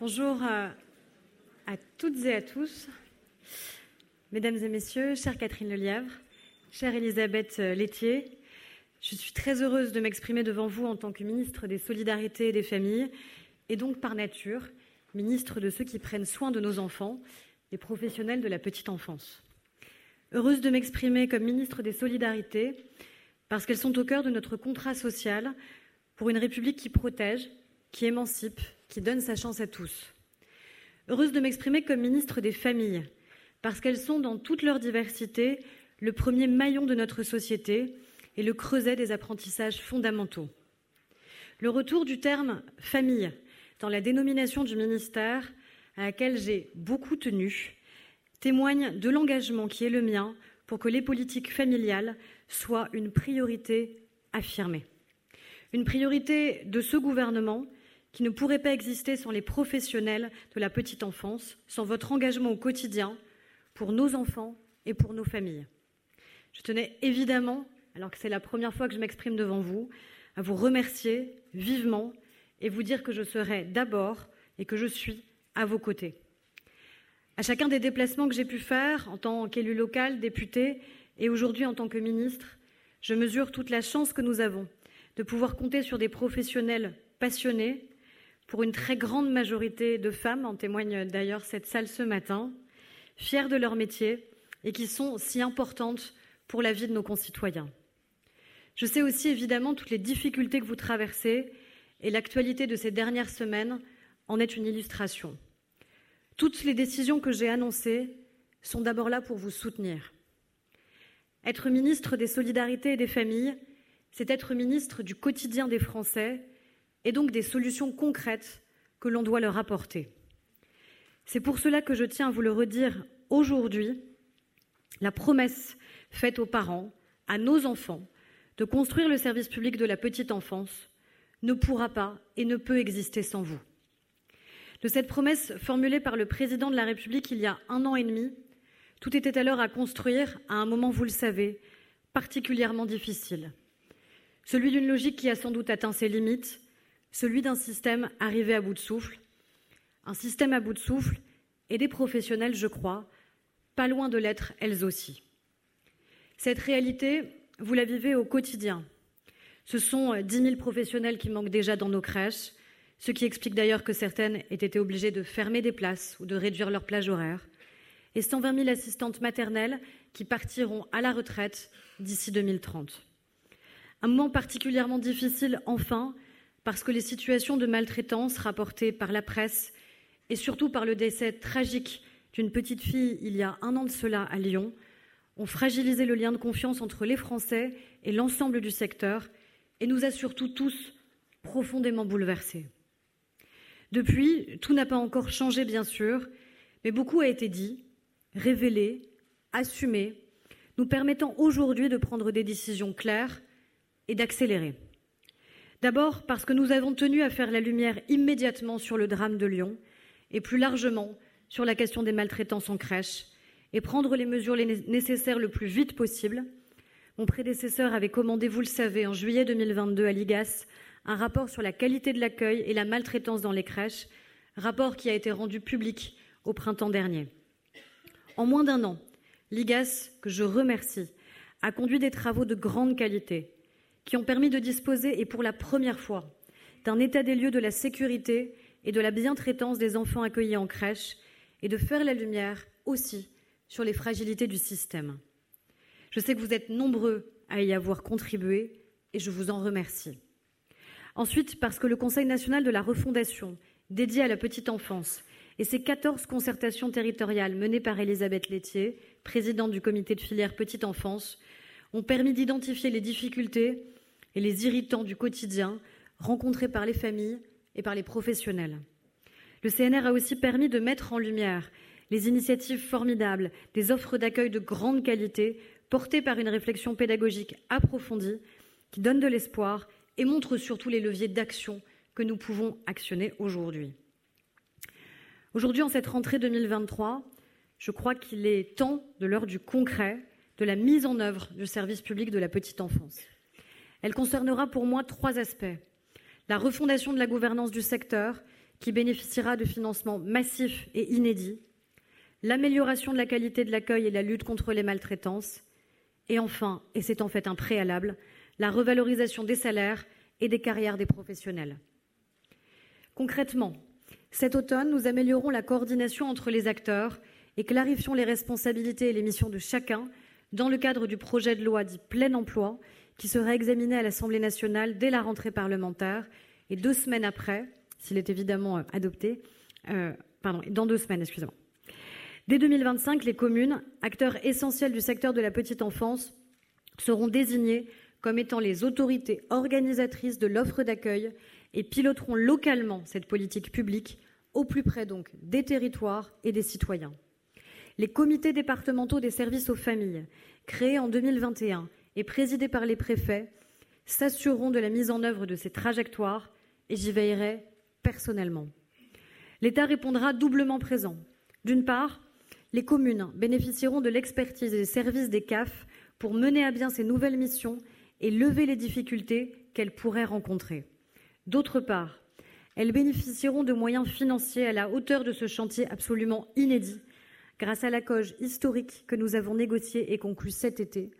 Bonjour à toutes et à tous. Mesdames et messieurs, chère Catherine Lelièvre, chère Elisabeth Laitier, je suis très heureuse de m'exprimer devant vous en tant que ministre des Solidarités et des Familles, et donc par nature, ministre de ceux qui prennent soin de nos enfants, les professionnels de la petite enfance. Heureuse de m'exprimer comme ministre des Solidarités, parce qu'elles sont au cœur de notre contrat social pour une République qui protège, qui émancipe, qui donne sa chance à tous. Heureuse de m'exprimer comme ministre des familles, parce qu'elles sont dans toute leur diversité le premier maillon de notre société et le creuset des apprentissages fondamentaux. Le retour du terme famille dans la dénomination du ministère, à laquelle j'ai beaucoup tenu, témoigne de l'engagement qui est le mien pour que les politiques familiales soient une priorité affirmée. Une priorité de ce gouvernement qui ne pourrait pas exister sans les professionnels de la petite enfance, sans votre engagement au quotidien pour nos enfants et pour nos familles. Je tenais évidemment, alors que c'est la première fois que je m'exprime devant vous, à vous remercier vivement et vous dire que je serai d'abord et que je suis à vos côtés. À chacun des déplacements que j'ai pu faire en tant qu'élu local, député et aujourd'hui en tant que ministre, je mesure toute la chance que nous avons de pouvoir compter sur des professionnels passionnés, pour une très grande majorité de femmes, en témoigne d'ailleurs cette salle ce matin, fières de leur métier et qui sont si importantes pour la vie de nos concitoyens. Je sais aussi évidemment toutes les difficultés que vous traversez et l'actualité de ces dernières semaines en est une illustration. Toutes les décisions que j'ai annoncées sont d'abord là pour vous soutenir. Être ministre des solidarités et des familles, c'est être ministre du quotidien des Français et donc des solutions concrètes que l'on doit leur apporter. C'est pour cela que je tiens à vous le redire aujourd'hui, la promesse faite aux parents, à nos enfants, de construire le service public de la petite enfance ne pourra pas et ne peut exister sans vous. De cette promesse formulée par le président de la République il y a un an et demi, tout était alors à construire à un moment, vous le savez, particulièrement difficile. Celui d'une logique qui a sans doute atteint ses limites, celui d'un système arrivé à bout de souffle, un système à bout de souffle et des professionnels, je crois, pas loin de l'être elles aussi. Cette réalité, vous la vivez au quotidien. Ce sont 10 000 professionnels qui manquent déjà dans nos crèches, ce qui explique d'ailleurs que certaines aient été obligées de fermer des places ou de réduire leur plage horaire, et 120 000 assistantes maternelles qui partiront à la retraite d'ici 2030. Un moment particulièrement difficile, enfin, parce que les situations de maltraitance rapportées par la presse et surtout par le décès tragique d'une petite fille il y a un an de cela à Lyon ont fragilisé le lien de confiance entre les Français et l'ensemble du secteur et nous a surtout tous profondément bouleversés. Depuis, tout n'a pas encore changé, bien sûr, mais beaucoup a été dit, révélé, assumé, nous permettant aujourd'hui de prendre des décisions claires et d'accélérer. D'abord parce que nous avons tenu à faire la lumière immédiatement sur le drame de Lyon et plus largement sur la question des maltraitances en crèche et prendre les mesures nécessaires le plus vite possible. Mon prédécesseur avait commandé, vous le savez, en juillet 2022 à l'IGAS, un rapport sur la qualité de l'accueil et la maltraitance dans les crèches, rapport qui a été rendu public au printemps dernier. En moins d'un an, l'IGAS, que je remercie, a conduit des travaux de grande qualité qui ont permis de disposer, et pour la première fois, d'un état des lieux de la sécurité et de la bientraitance des enfants accueillis en crèche, et de faire la lumière aussi sur les fragilités du système. Je sais que vous êtes nombreux à y avoir contribué, et je vous en remercie. Ensuite, parce que le Conseil national de la refondation, dédié à la petite enfance, et ses 14 concertations territoriales menées par Elisabeth Laitier, présidente du comité de filière petite enfance, ont permis d'identifier les difficultés et les irritants du quotidien rencontrés par les familles et par les professionnels. Le CNR a aussi permis de mettre en lumière les initiatives formidables, des offres d'accueil de grande qualité, portées par une réflexion pédagogique approfondie, qui donne de l'espoir et montre surtout les leviers d'action que nous pouvons actionner aujourd'hui. Aujourd'hui, en cette rentrée 2023, je crois qu'il est temps de l'heure du concret, de la mise en œuvre du service public de la petite enfance. Elle concernera pour moi trois aspects. La refondation de la gouvernance du secteur, qui bénéficiera de financements massifs et inédits, l'amélioration de la qualité de l'accueil et la lutte contre les maltraitances, et enfin, et c'est en fait un préalable, la revalorisation des salaires et des carrières des professionnels. Concrètement, cet automne, nous améliorons la coordination entre les acteurs et clarifions les responsabilités et les missions de chacun dans le cadre du projet de loi dit plein emploi qui sera examiné à l'Assemblée nationale dès la rentrée parlementaire et deux semaines après, s'il est évidemment adopté, euh, pardon, dans deux semaines, excusez-moi. Dès 2025, les communes, acteurs essentiels du secteur de la petite enfance, seront désignées comme étant les autorités organisatrices de l'offre d'accueil et piloteront localement cette politique publique au plus près donc des territoires et des citoyens. Les comités départementaux des services aux familles, créés en 2021 et présidés par les préfets, s'assureront de la mise en œuvre de ces trajectoires et j'y veillerai personnellement. L'État répondra doublement présent. D'une part, les communes bénéficieront de l'expertise des services des CAF pour mener à bien ces nouvelles missions et lever les difficultés qu'elles pourraient rencontrer. D'autre part, elles bénéficieront de moyens financiers à la hauteur de ce chantier absolument inédit grâce à la coge historique que nous avons négociée et conclue cet été.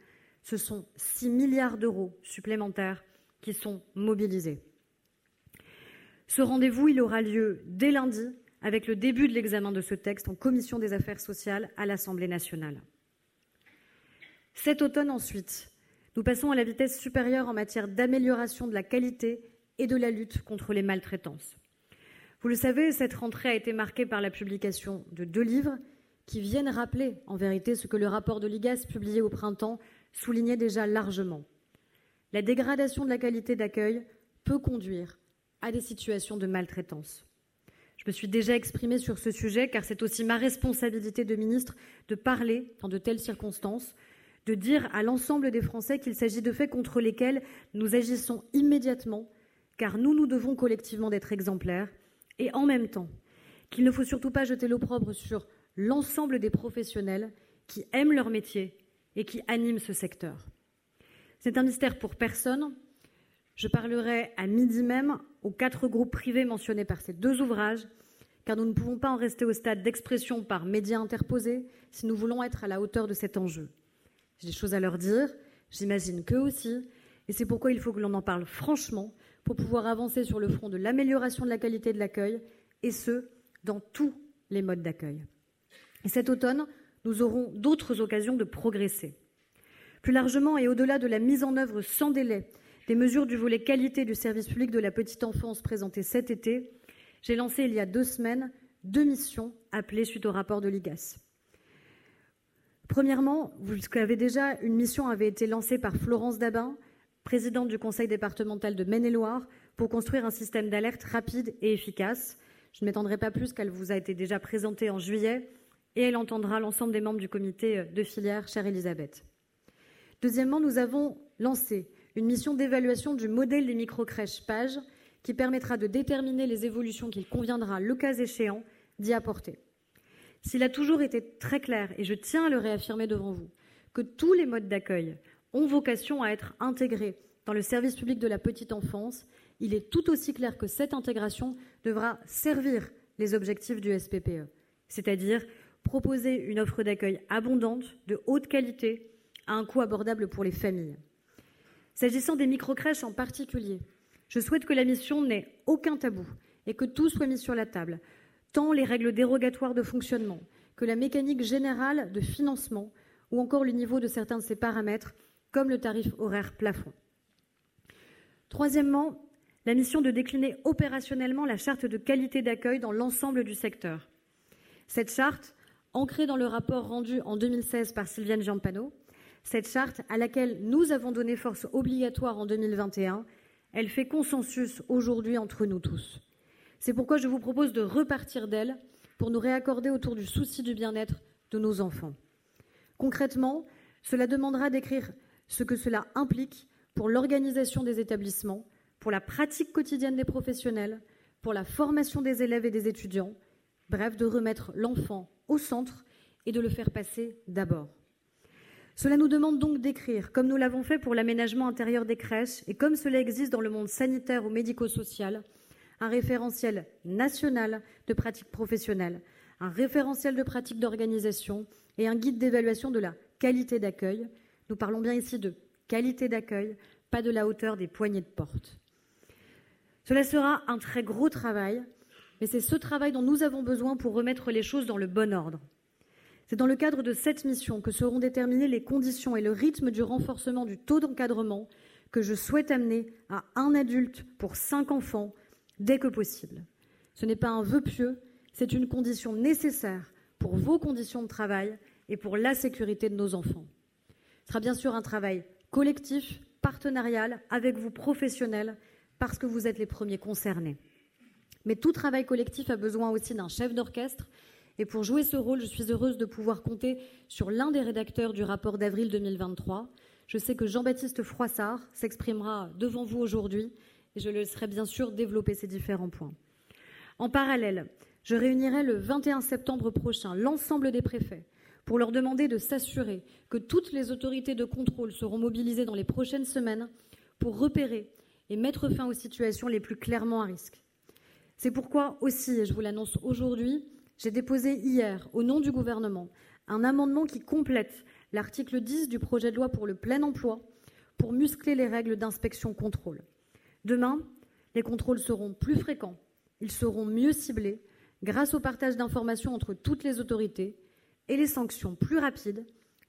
Ce sont 6 milliards d'euros supplémentaires qui sont mobilisés. Ce rendez-vous, aura lieu dès lundi avec le début de l'examen de ce texte en commission des affaires sociales à l'Assemblée nationale. Cet automne ensuite, nous passons à la vitesse supérieure en matière d'amélioration de la qualité et de la lutte contre les maltraitances. Vous le savez, cette rentrée a été marquée par la publication de deux livres qui viennent rappeler en vérité ce que le rapport de l'IGAS publié au printemps soulignait déjà largement. La dégradation de la qualité d'accueil peut conduire à des situations de maltraitance. Je me suis déjà exprimée sur ce sujet car c'est aussi ma responsabilité de ministre de parler dans de telles circonstances, de dire à l'ensemble des Français qu'il s'agit de faits contre lesquels nous agissons immédiatement car nous nous devons collectivement d'être exemplaires et en même temps qu'il ne faut surtout pas jeter l'opprobre sur l'ensemble des professionnels qui aiment leur métier et qui animent ce secteur. C'est un mystère pour personne je parlerai à midi même aux quatre groupes privés mentionnés par ces deux ouvrages, car nous ne pouvons pas en rester au stade d'expression par médias interposés si nous voulons être à la hauteur de cet enjeu. J'ai des choses à leur dire, j'imagine qu'eux aussi, et c'est pourquoi il faut que l'on en parle franchement pour pouvoir avancer sur le front de l'amélioration de la qualité de l'accueil, et ce, dans tous les modes d'accueil. Et cet automne, nous aurons d'autres occasions de progresser. Plus largement et au-delà de la mise en œuvre sans délai des mesures du volet qualité du service public de la petite enfance présentées cet été, j'ai lancé il y a deux semaines deux missions appelées suite au rapport de l'IGAS. Premièrement, vous savez déjà, une mission avait été lancée par Florence Dabin, présidente du conseil départemental de Maine-et-Loire, pour construire un système d'alerte rapide et efficace. Je ne m'étendrai pas plus qu'elle vous a été déjà présentée en juillet et elle entendra l'ensemble des membres du comité de filière, chère Elisabeth. Deuxièmement, nous avons lancé une mission d'évaluation du modèle des microcrèches PAGE qui permettra de déterminer les évolutions qu'il conviendra, le cas échéant, d'y apporter. S'il a toujours été très clair, et je tiens à le réaffirmer devant vous, que tous les modes d'accueil ont vocation à être intégrés dans le service public de la petite enfance, il est tout aussi clair que cette intégration devra servir les objectifs du SPPE, c'est-à-dire proposer une offre d'accueil abondante, de haute qualité, à un coût abordable pour les familles. S'agissant des microcrèches en particulier, je souhaite que la mission n'ait aucun tabou et que tout soit mis sur la table, tant les règles dérogatoires de fonctionnement que la mécanique générale de financement ou encore le niveau de certains de ces paramètres, comme le tarif horaire plafond. Troisièmement, la mission de décliner opérationnellement la charte de qualité d'accueil dans l'ensemble du secteur. Cette charte, ancrée dans le rapport rendu en 2016 par Sylviane Giampano, cette charte, à laquelle nous avons donné force obligatoire en 2021, elle fait consensus aujourd'hui entre nous tous. C'est pourquoi je vous propose de repartir d'elle pour nous réaccorder autour du souci du bien-être de nos enfants. Concrètement, cela demandera d'écrire ce que cela implique pour l'organisation des établissements, pour la pratique quotidienne des professionnels, pour la formation des élèves et des étudiants, bref, de remettre l'enfant au centre et de le faire passer d'abord. Cela nous demande donc d'écrire, comme nous l'avons fait pour l'aménagement intérieur des crèches et comme cela existe dans le monde sanitaire ou médico-social, un référentiel national de pratiques professionnelles, un référentiel de pratiques d'organisation et un guide d'évaluation de la qualité d'accueil. Nous parlons bien ici de qualité d'accueil, pas de la hauteur des poignées de porte. Cela sera un très gros travail, mais c'est ce travail dont nous avons besoin pour remettre les choses dans le bon ordre. C'est dans le cadre de cette mission que seront déterminées les conditions et le rythme du renforcement du taux d'encadrement que je souhaite amener à un adulte pour cinq enfants dès que possible. Ce n'est pas un vœu pieux, c'est une condition nécessaire pour vos conditions de travail et pour la sécurité de nos enfants. Ce sera bien sûr un travail collectif, partenarial, avec vous professionnels, parce que vous êtes les premiers concernés. Mais tout travail collectif a besoin aussi d'un chef d'orchestre. Et pour jouer ce rôle, je suis heureuse de pouvoir compter sur l'un des rédacteurs du rapport d'avril 2023. Je sais que Jean-Baptiste Froissart s'exprimera devant vous aujourd'hui et je le laisserai bien sûr développer ces différents points. En parallèle, je réunirai le 21 septembre prochain l'ensemble des préfets pour leur demander de s'assurer que toutes les autorités de contrôle seront mobilisées dans les prochaines semaines pour repérer et mettre fin aux situations les plus clairement à risque. C'est pourquoi aussi, et je vous l'annonce aujourd'hui, j'ai déposé hier, au nom du gouvernement, un amendement qui complète l'article 10 du projet de loi pour le plein emploi pour muscler les règles d'inspection-contrôle. Demain, les contrôles seront plus fréquents, ils seront mieux ciblés grâce au partage d'informations entre toutes les autorités et les sanctions plus rapides,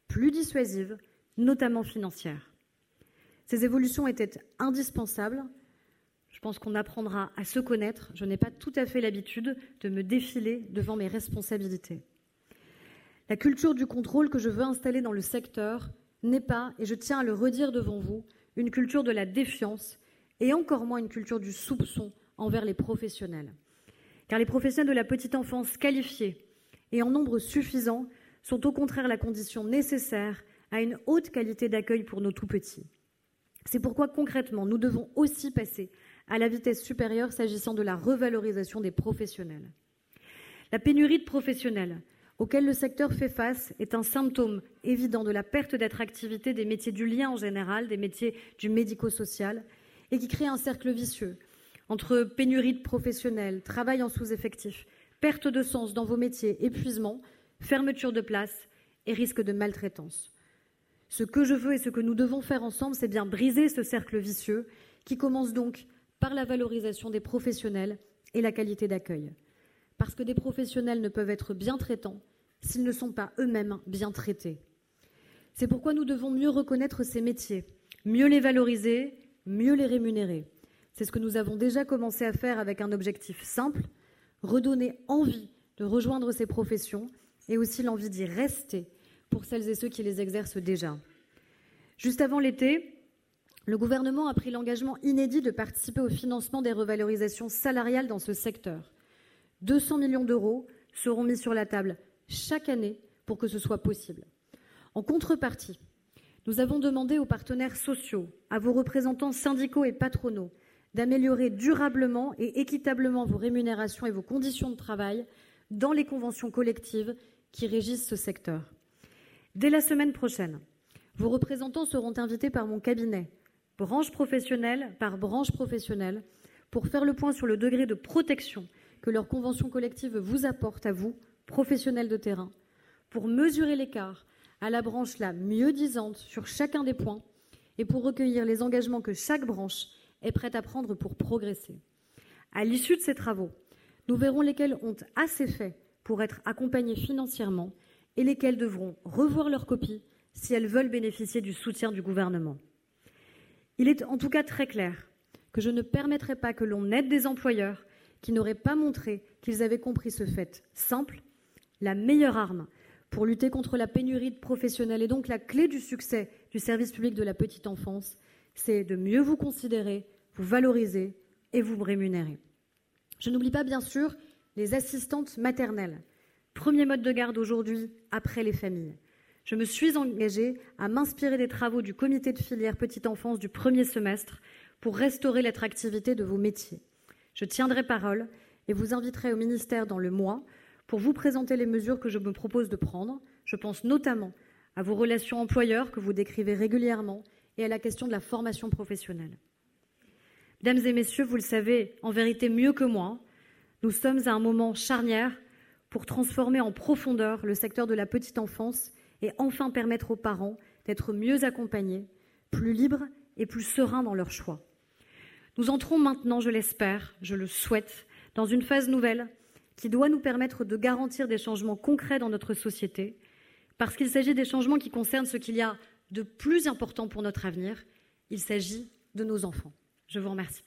plus dissuasives, notamment financières. Ces évolutions étaient indispensables. Je pense qu'on apprendra à se connaître. Je n'ai pas tout à fait l'habitude de me défiler devant mes responsabilités. La culture du contrôle que je veux installer dans le secteur n'est pas, et je tiens à le redire devant vous, une culture de la défiance et encore moins une culture du soupçon envers les professionnels. Car les professionnels de la petite enfance qualifiés et en nombre suffisant sont au contraire la condition nécessaire à une haute qualité d'accueil pour nos tout-petits. C'est pourquoi concrètement, nous devons aussi passer à la vitesse supérieure s'agissant de la revalorisation des professionnels. La pénurie de professionnels auquel le secteur fait face est un symptôme évident de la perte d'attractivité des métiers du lien en général, des métiers du médico-social, et qui crée un cercle vicieux entre pénurie de professionnels, travail en sous-effectif, perte de sens dans vos métiers, épuisement, fermeture de places et risque de maltraitance. Ce que je veux et ce que nous devons faire ensemble, c'est bien briser ce cercle vicieux qui commence donc par la valorisation des professionnels et la qualité d'accueil. Parce que des professionnels ne peuvent être bien traitants s'ils ne sont pas eux-mêmes bien traités. C'est pourquoi nous devons mieux reconnaître ces métiers, mieux les valoriser mieux les rémunérer. C'est ce que nous avons déjà commencé à faire avec un objectif simple, redonner envie de rejoindre ces professions et aussi l'envie d'y rester pour celles et ceux qui les exercent déjà. Juste avant l'été, le gouvernement a pris l'engagement inédit de participer au financement des revalorisations salariales dans ce secteur. 200 millions d'euros seront mis sur la table chaque année pour que ce soit possible. En contrepartie, nous avons demandé aux partenaires sociaux, à vos représentants syndicaux et patronaux, d'améliorer durablement et équitablement vos rémunérations et vos conditions de travail dans les conventions collectives qui régissent ce secteur. Dès la semaine prochaine, vos représentants seront invités par mon cabinet, branche professionnelle par branche professionnelle, pour faire le point sur le degré de protection que leurs conventions collectives vous apportent à vous, professionnels de terrain, pour mesurer l'écart à la branche la mieux disante sur chacun des points et pour recueillir les engagements que chaque branche est prête à prendre pour progresser. À l'issue de ces travaux, nous verrons lesquels ont assez fait pour être accompagnés financièrement et lesquels devront revoir leur copie si elles veulent bénéficier du soutien du gouvernement. Il est en tout cas très clair que je ne permettrai pas que l'on aide des employeurs qui n'auraient pas montré qu'ils avaient compris ce fait simple. La meilleure arme pour lutter contre la pénurie de professionnels. Et donc la clé du succès du service public de la petite enfance, c'est de mieux vous considérer, vous valoriser et vous rémunérer. Je n'oublie pas bien sûr les assistantes maternelles, premier mode de garde aujourd'hui après les familles. Je me suis engagée à m'inspirer des travaux du comité de filière petite enfance du premier semestre pour restaurer l'attractivité de vos métiers. Je tiendrai parole et vous inviterai au ministère dans le mois pour vous présenter les mesures que je me propose de prendre. Je pense notamment à vos relations employeurs que vous décrivez régulièrement et à la question de la formation professionnelle. Mesdames et messieurs, vous le savez en vérité mieux que moi, nous sommes à un moment charnière pour transformer en profondeur le secteur de la petite enfance et enfin permettre aux parents d'être mieux accompagnés, plus libres et plus sereins dans leurs choix. Nous entrons maintenant, je l'espère, je le souhaite, dans une phase nouvelle qui doit nous permettre de garantir des changements concrets dans notre société, parce qu'il s'agit des changements qui concernent ce qu'il y a de plus important pour notre avenir, il s'agit de nos enfants. Je vous remercie.